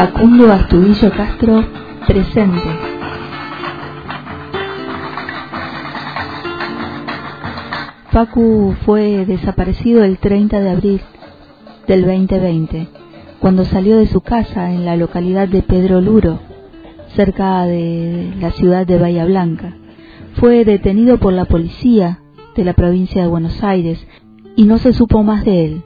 Facundo Astudillo Castro presente. Facu fue desaparecido el 30 de abril del 2020, cuando salió de su casa en la localidad de Pedro Luro, cerca de la ciudad de Bahía Blanca. Fue detenido por la policía de la provincia de Buenos Aires y no se supo más de él,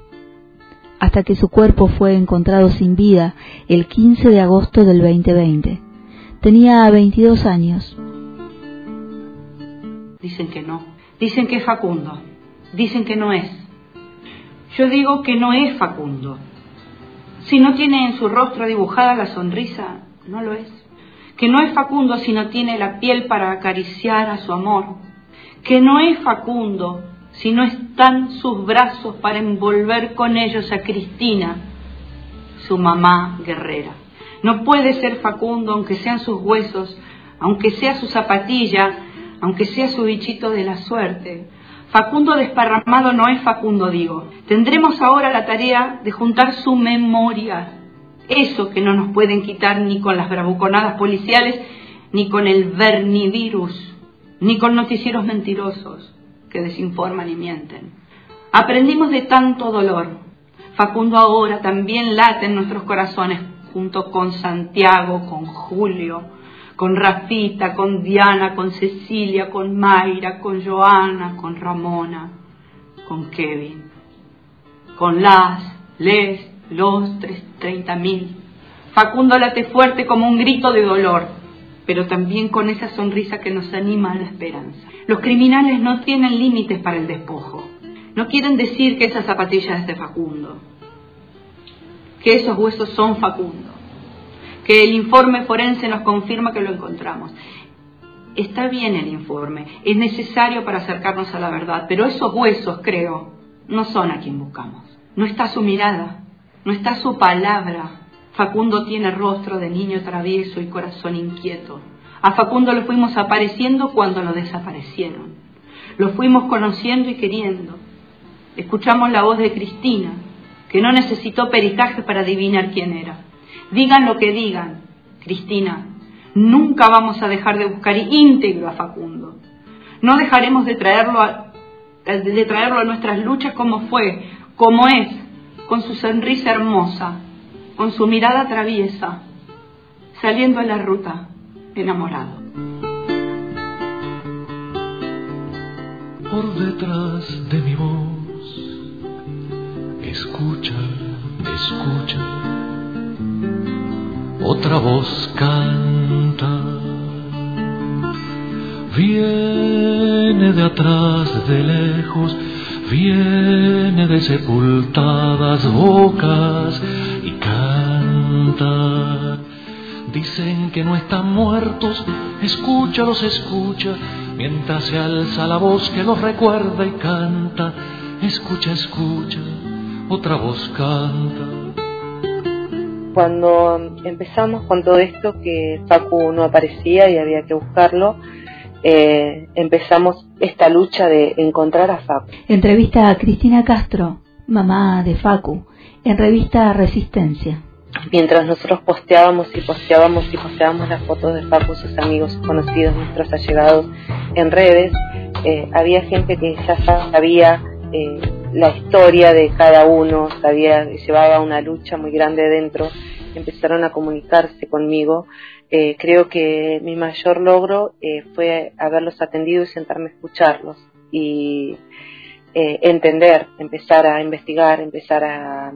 hasta que su cuerpo fue encontrado sin vida el 15 de agosto del 2020. Tenía 22 años. Dicen que no, dicen que es Facundo, dicen que no es. Yo digo que no es Facundo. Si no tiene en su rostro dibujada la sonrisa, no lo es. Que no es Facundo si no tiene la piel para acariciar a su amor. Que no es Facundo si no están sus brazos para envolver con ellos a Cristina, su mamá guerrera. No puede ser Facundo aunque sean sus huesos, aunque sea su zapatilla, aunque sea su bichito de la suerte. Facundo desparramado no es Facundo, digo. Tendremos ahora la tarea de juntar su memoria, eso que no nos pueden quitar ni con las bravuconadas policiales, ni con el vernivirus, ni con noticieros mentirosos que desinforman y mienten. Aprendimos de tanto dolor. Facundo ahora también late en nuestros corazones junto con Santiago, con Julio, con Rafita, con Diana, con Cecilia, con Mayra, con Joana, con Ramona, con Kevin, con las, les, los treinta mil. Facundo late fuerte como un grito de dolor, pero también con esa sonrisa que nos anima a la esperanza. Los criminales no tienen límites para el despojo. No quieren decir que esa zapatilla es de Facundo, que esos huesos son Facundo, que el informe forense nos confirma que lo encontramos. Está bien el informe, es necesario para acercarnos a la verdad, pero esos huesos, creo, no son a quien buscamos. No está su mirada, no está su palabra. Facundo tiene rostro de niño travieso y corazón inquieto. A Facundo lo fuimos apareciendo cuando lo desaparecieron. Lo fuimos conociendo y queriendo. Escuchamos la voz de Cristina, que no necesitó peritaje para adivinar quién era. Digan lo que digan, Cristina, nunca vamos a dejar de buscar íntegro a Facundo. No dejaremos de traerlo a, de traerlo a nuestras luchas como fue, como es, con su sonrisa hermosa, con su mirada traviesa, saliendo a la ruta, enamorado. Por detrás de mi voz, escucha, escucha, otra voz canta, viene de atrás, de lejos, viene de sepultadas bocas Dicen que no están muertos, escúchalos, escucha, mientras se alza la voz que los recuerda y canta. Escucha, escucha, otra voz canta. Cuando empezamos con todo esto, que Facu no aparecía y había que buscarlo, eh, empezamos esta lucha de encontrar a Facu. Entrevista a Cristina Castro, mamá de Facu, en revista Resistencia. Mientras nosotros posteábamos y posteábamos y posteábamos las fotos de Facu, sus amigos, conocidos, nuestros allegados en redes, eh, había gente que ya sabía eh, la historia de cada uno, sabía, llevaba una lucha muy grande dentro, empezaron a comunicarse conmigo. Eh, creo que mi mayor logro eh, fue haberlos atendido y sentarme a escucharlos y eh, entender, empezar a investigar, empezar a,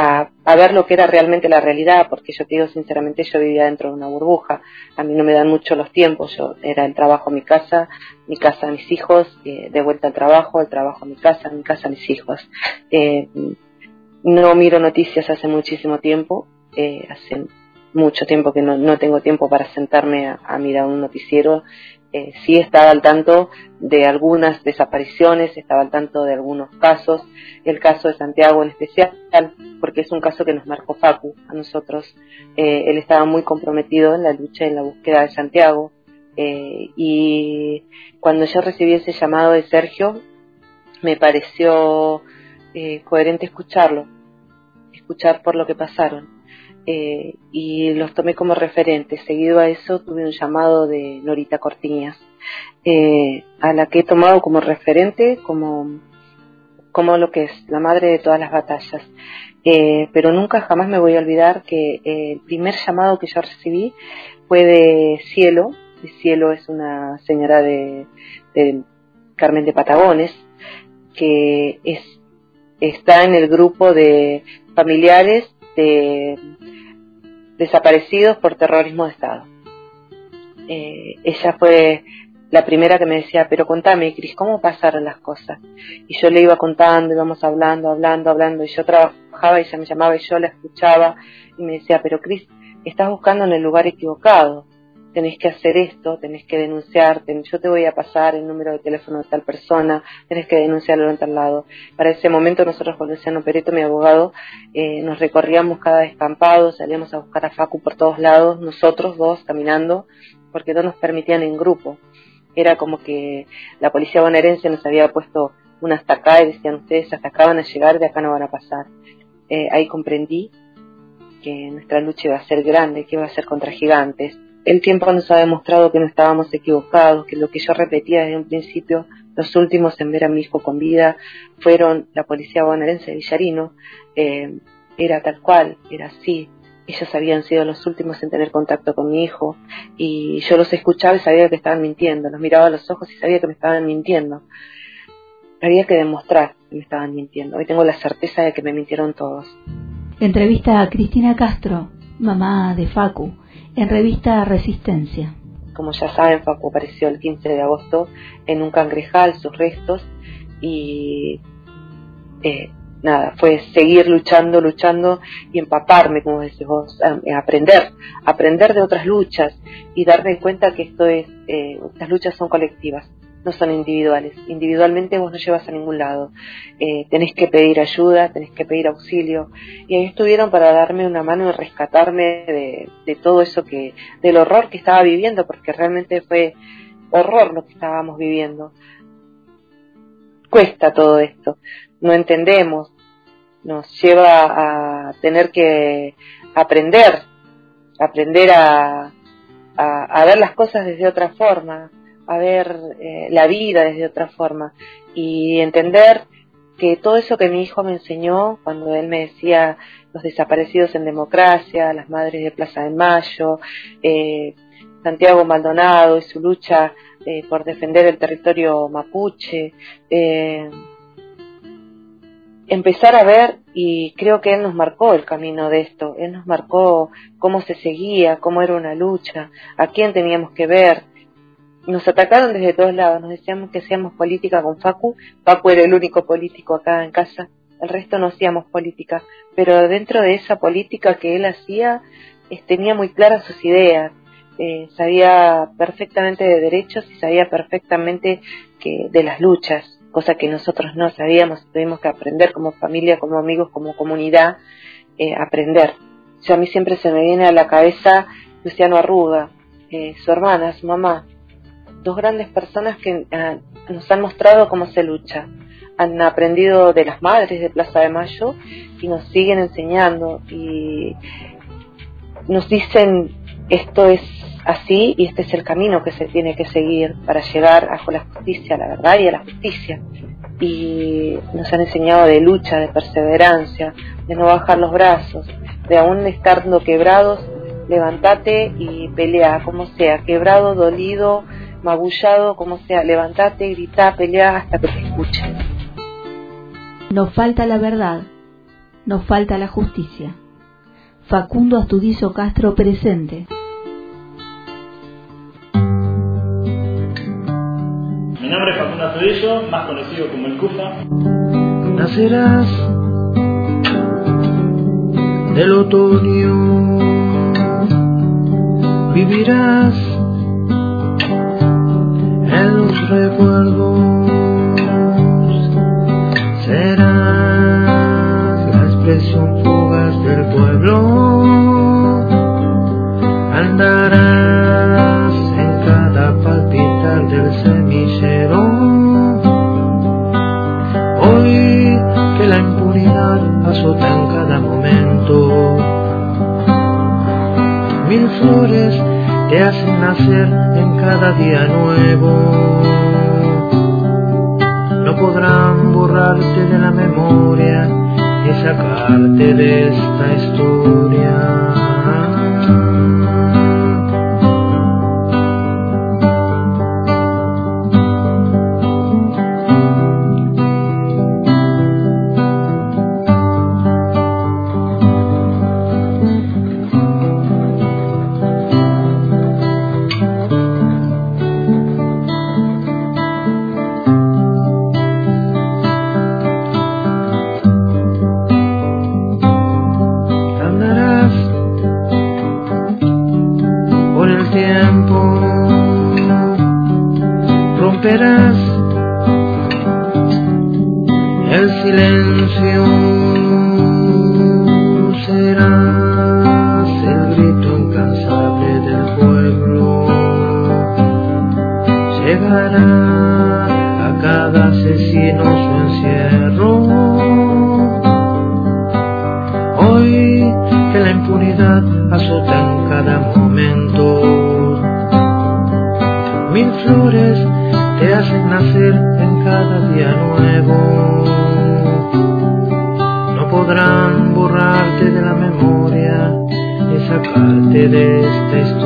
a, ver lo que era realmente la realidad, porque yo te digo sinceramente, yo vivía dentro de una burbuja, a mí no me dan mucho los tiempos, yo era el trabajo a mi casa, mi casa a mis hijos, de vuelta al trabajo, el trabajo a mi casa, mi casa a mis hijos. no miro noticias hace muchísimo tiempo, hace mucho tiempo que no, no tengo tiempo para sentarme a, mirar un noticiero. Eh, sí estaba al tanto de algunas desapariciones, estaba al tanto de algunos casos, el caso de Santiago en especial, porque es un caso que nos marcó Facu a nosotros. Eh, él estaba muy comprometido en la lucha y en la búsqueda de Santiago. Eh, y cuando yo recibí ese llamado de Sergio, me pareció coherente escucharlo, escuchar por lo que pasaron eh, y los tomé como referentes. Seguido a eso tuve un llamado de Norita Cortiñas, eh, a la que he tomado como referente, como, como lo que es la madre de todas las batallas. Eh, pero nunca jamás me voy a olvidar que el primer llamado que yo recibí fue de Cielo. Cielo es una señora de, de Carmen de Patagones, que es, está en el grupo de familiares de desaparecidos por terrorismo de Estado. Eh, ella fue la primera que me decía, pero contame, Cris, ¿cómo pasaron las cosas? Y yo le iba contando, íbamos hablando, hablando, hablando, y yo trabajaba y ella me llamaba y yo la escuchaba y me decía, pero Cris, estás buscando en el lugar equivocado tenés que hacer esto, tenés que denunciar, yo te voy a pasar el número de teléfono de tal persona, tenés que denunciarlo en tal lado. Para ese momento nosotros con Luciano Perito, mi abogado, eh, nos recorríamos cada descampado, salíamos a buscar a Facu por todos lados, nosotros dos caminando, porque no nos permitían en grupo. Era como que la policía bonaerense nos había puesto una hasta y decían ustedes hasta acá van a llegar, de acá no van a pasar. Eh, ahí comprendí que nuestra lucha iba a ser grande, que iba a ser contra gigantes, el tiempo nos ha demostrado que no estábamos equivocados, que lo que yo repetía desde un principio, los últimos en ver a mi hijo con vida fueron la policía bonaerense de Villarino, eh, era tal cual, era así. Ellos habían sido los últimos en tener contacto con mi hijo y yo los escuchaba y sabía que estaban mintiendo, los miraba a los ojos y sabía que me estaban mintiendo. Había que demostrar que me estaban mintiendo. Hoy tengo la certeza de que me mintieron todos. Entrevista a Cristina Castro, mamá de Facu en revista Resistencia. Como ya saben, Facu apareció el 15 de agosto en un cangrejal, sus restos, y eh, nada, fue seguir luchando, luchando y empaparme, como decís vos, aprender, aprender de otras luchas y darme cuenta que esto es, eh, estas luchas son colectivas no son individuales. Individualmente vos no llevas a ningún lado. Eh, tenés que pedir ayuda, tenés que pedir auxilio. Y ahí estuvieron para darme una mano y rescatarme de, todo eso que, del horror que estaba viviendo, porque realmente fue horror lo que estábamos viviendo. Cuesta todo esto, no entendemos, nos lleva a tener que aprender, aprender a, a, a ver las cosas desde otra forma, a ver eh, la vida desde otra forma. Y entender que todo eso que mi hijo me enseñó cuando él me decía los desaparecidos en democracia, las madres de Plaza de Mayo, eh, Santiago Maldonado y su lucha eh, por defender el territorio mapuche, empezar a ver y creo que él nos marcó el camino de esto, él nos marcó cómo se seguía, cómo era una lucha, a quién teníamos que ver, nos atacaron desde todos lados, nos decíamos que hacíamos política con Facu, Facu era el único político acá en casa, el resto no hacíamos política, pero dentro de esa política que él hacía, tenía muy claras sus ideas, eh, sabía perfectamente de derechos y sabía perfectamente que de las luchas, cosa que nosotros no sabíamos, tuvimos que aprender como familia, como amigos, como comunidad, eh, aprender. O a mí siempre se me viene a la cabeza Luciano Arruga, eh, su hermana, su mamá, dos grandes personas que eh, nos han mostrado cómo se lucha. Han aprendido de las madres de Plaza de Mayo y nos siguen enseñando y nos dicen esto es así y este es el camino que se tiene que seguir para llegar a la justicia, la verdad y a la justicia. Y nos han enseñado de lucha, de perseverancia, de no bajar los brazos, de aún estando quebrados, levantate y pelea, como sea, quebrado, dolido, magullado, como sea, levantate, grita, pelea hasta que te escuchen. Nos falta la verdad, nos falta la justicia. Facundo Astudizo Castro presente. Mi nombre es Facundo Astudizo, más conocido como el CUFA. Nacerás del otoño, vivirás los recuerdos serás la expresión fugaz del pueblo. Andarás en cada palpitar del semillero. Hoy que la impunidad azota en cada momento. Mil flores te hacen nacer cada día nuevo. No podrán borrarte de la memoria ni sacarte de esta historia. silencio serás el grito incansable del pueblo. Llegará a cada asesino su encierro. Hoy que la impunidad azota en cada momento. Mil flores te hacen nacer en cada día nuevo podrán borrarte de la memoria y sacarte de esta historia